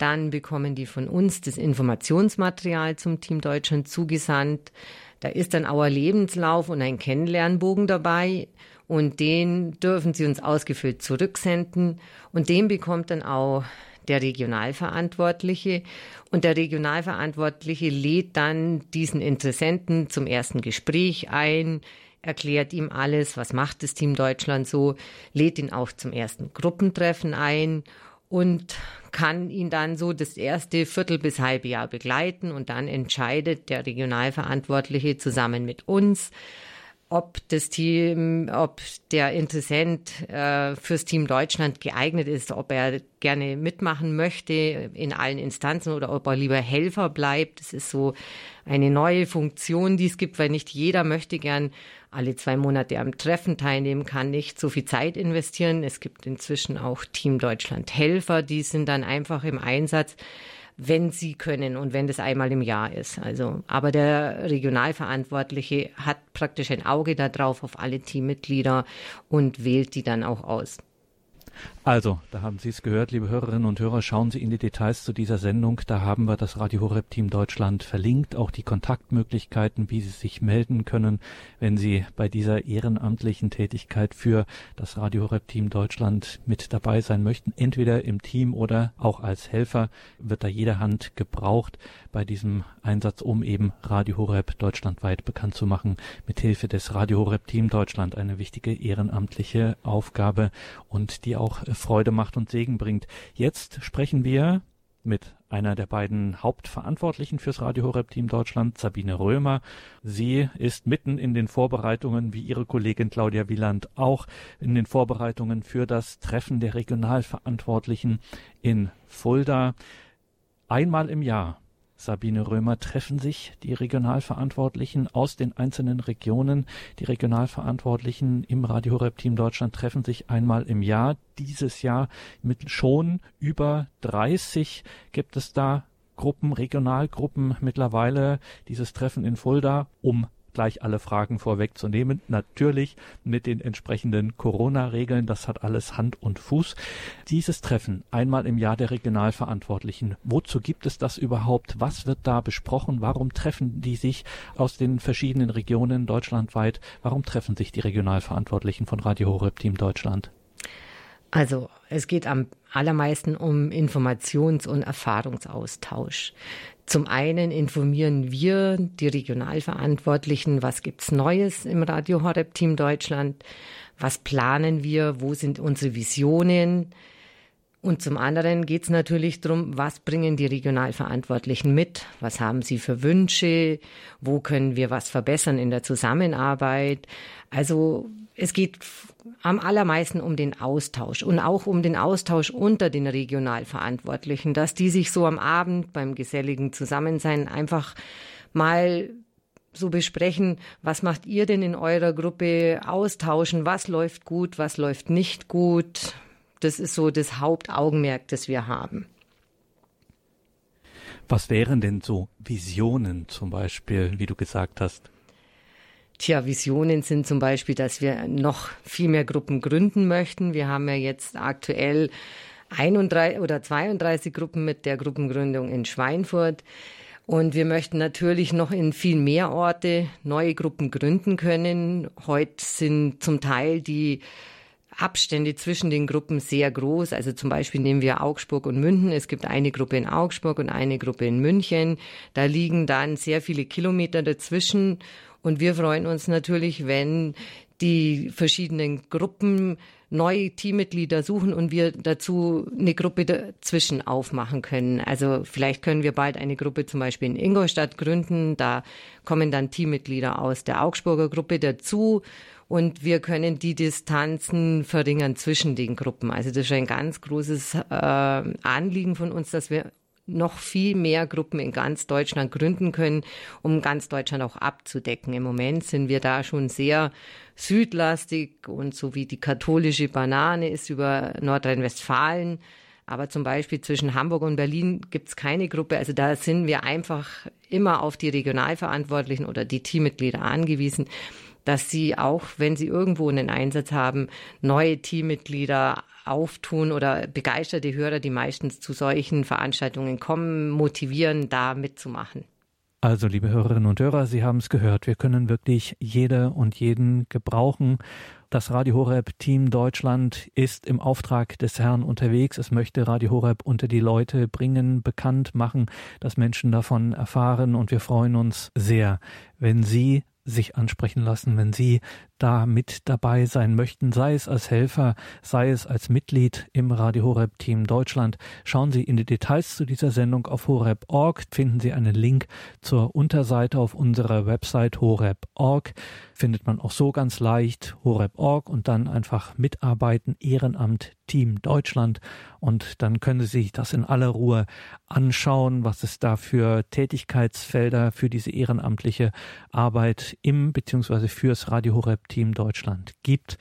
Dann bekommen die von uns das Informationsmaterial zum Team Deutschland zugesandt. Da ist dann auch ein Lebenslauf und ein Kennenlernbogen dabei. Und den dürfen sie uns ausgefüllt zurücksenden. Und den bekommt dann auch der Regionalverantwortliche. Und der Regionalverantwortliche lädt dann diesen Interessenten zum ersten Gespräch ein, erklärt ihm alles, was macht das Team Deutschland so, lädt ihn auch zum ersten Gruppentreffen ein und kann ihn dann so das erste Viertel bis halbe Jahr begleiten und dann entscheidet der Regionalverantwortliche zusammen mit uns, ob das Team, ob der Interessent äh, fürs Team Deutschland geeignet ist, ob er gerne mitmachen möchte in allen Instanzen oder ob er lieber Helfer bleibt. Das ist so eine neue Funktion, die es gibt, weil nicht jeder möchte gern alle zwei Monate am Treffen teilnehmen, kann nicht so viel Zeit investieren. Es gibt inzwischen auch Team Deutschland Helfer, die sind dann einfach im Einsatz wenn sie können und wenn das einmal im Jahr ist. Also, aber der Regionalverantwortliche hat praktisch ein Auge darauf auf alle Teammitglieder und wählt die dann auch aus. Also, da haben Sie es gehört, liebe Hörerinnen und Hörer, schauen Sie in die Details zu dieser Sendung. Da haben wir das Radio Horeb Team Deutschland verlinkt, auch die Kontaktmöglichkeiten, wie Sie sich melden können, wenn Sie bei dieser ehrenamtlichen Tätigkeit für das Radio Horeb Team Deutschland mit dabei sein möchten. Entweder im Team oder auch als Helfer wird da jede Hand gebraucht bei diesem Einsatz, um eben Radio Horeb deutschlandweit bekannt zu machen, mithilfe des Radio Horeb Team Deutschland. Eine wichtige ehrenamtliche Aufgabe und die auch Freude macht und Segen bringt. Jetzt sprechen wir mit einer der beiden Hauptverantwortlichen fürs Radio Horeb Team Deutschland, Sabine Römer. Sie ist mitten in den Vorbereitungen, wie ihre Kollegin Claudia Wieland auch, in den Vorbereitungen für das Treffen der Regionalverantwortlichen in Fulda. Einmal im Jahr Sabine Römer treffen sich die Regionalverantwortlichen aus den einzelnen Regionen. Die Regionalverantwortlichen im Radio Horeb Team Deutschland treffen sich einmal im Jahr. Dieses Jahr mit schon über 30 gibt es da Gruppen, Regionalgruppen mittlerweile. Dieses Treffen in Fulda um gleich alle Fragen vorwegzunehmen. Natürlich mit den entsprechenden Corona-Regeln. Das hat alles Hand und Fuß. Dieses Treffen einmal im Jahr der Regionalverantwortlichen. Wozu gibt es das überhaupt? Was wird da besprochen? Warum treffen die sich aus den verschiedenen Regionen deutschlandweit? Warum treffen sich die Regionalverantwortlichen von Radio Horeb Team Deutschland? Also es geht am allermeisten um Informations- und Erfahrungsaustausch. Zum einen informieren wir die Regionalverantwortlichen, was gibt's Neues im Radio Horeb Team Deutschland, was planen wir, wo sind unsere Visionen. Und zum anderen geht es natürlich darum, was bringen die Regionalverantwortlichen mit, was haben sie für Wünsche, wo können wir was verbessern in der Zusammenarbeit. Also es geht am allermeisten um den Austausch und auch um den Austausch unter den Regionalverantwortlichen, dass die sich so am Abend beim geselligen Zusammensein einfach mal so besprechen, was macht ihr denn in eurer Gruppe, austauschen, was läuft gut, was läuft nicht gut. Das ist so das Hauptaugenmerk, das wir haben. Was wären denn so Visionen zum Beispiel, wie du gesagt hast? Tja, Visionen sind zum Beispiel, dass wir noch viel mehr Gruppen gründen möchten. Wir haben ja jetzt aktuell 31 oder 32 Gruppen mit der Gruppengründung in Schweinfurt. Und wir möchten natürlich noch in viel mehr Orte neue Gruppen gründen können. Heute sind zum Teil die Abstände zwischen den Gruppen sehr groß. Also zum Beispiel nehmen wir Augsburg und München. Es gibt eine Gruppe in Augsburg und eine Gruppe in München. Da liegen dann sehr viele Kilometer dazwischen. Und wir freuen uns natürlich, wenn die verschiedenen Gruppen neue Teammitglieder suchen und wir dazu eine Gruppe dazwischen aufmachen können. Also vielleicht können wir bald eine Gruppe zum Beispiel in Ingolstadt gründen. Da kommen dann Teammitglieder aus der Augsburger Gruppe dazu und wir können die Distanzen verringern zwischen den Gruppen. Also das ist ein ganz großes äh, Anliegen von uns, dass wir noch viel mehr Gruppen in ganz Deutschland gründen können, um ganz Deutschland auch abzudecken. Im Moment sind wir da schon sehr südlastig und so wie die katholische Banane ist über Nordrhein-Westfalen. Aber zum Beispiel zwischen Hamburg und Berlin gibt es keine Gruppe. Also da sind wir einfach immer auf die Regionalverantwortlichen oder die Teammitglieder angewiesen, dass sie auch, wenn sie irgendwo einen Einsatz haben, neue Teammitglieder auftun oder begeisterte Hörer, die meistens zu solchen Veranstaltungen kommen, motivieren, da mitzumachen. Also, liebe Hörerinnen und Hörer, Sie haben es gehört. Wir können wirklich jede und jeden gebrauchen. Das Radio Horeb Team Deutschland ist im Auftrag des Herrn unterwegs. Es möchte Radio Horeb unter die Leute bringen, bekannt machen, dass Menschen davon erfahren. Und wir freuen uns sehr, wenn Sie sich ansprechen lassen, wenn Sie da mit dabei sein möchten, sei es als Helfer, sei es als Mitglied im Radio Horeb Team Deutschland. Schauen Sie in die Details zu dieser Sendung auf horeb.org, finden Sie einen Link zur Unterseite auf unserer Website horeb.org. Findet man auch so ganz leicht horeb.org und dann einfach mitarbeiten, Ehrenamt Team Deutschland und dann können Sie sich das in aller Ruhe anschauen, was es da für Tätigkeitsfelder für diese ehrenamtliche Arbeit im bzw. fürs Radio Horeb Team Deutschland gibt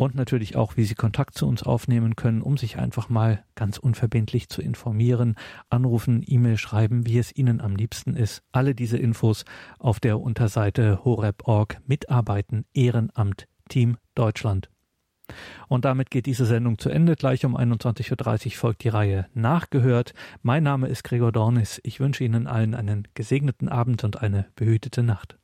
und natürlich auch, wie Sie Kontakt zu uns aufnehmen können, um sich einfach mal ganz unverbindlich zu informieren, anrufen, E-Mail schreiben, wie es Ihnen am liebsten ist. Alle diese Infos auf der Unterseite horeb.org Mitarbeiten Ehrenamt Team Deutschland. Und damit geht diese Sendung zu Ende. Gleich um 21.30 Uhr folgt die Reihe Nachgehört. Mein Name ist Gregor Dornis. Ich wünsche Ihnen allen einen gesegneten Abend und eine behütete Nacht.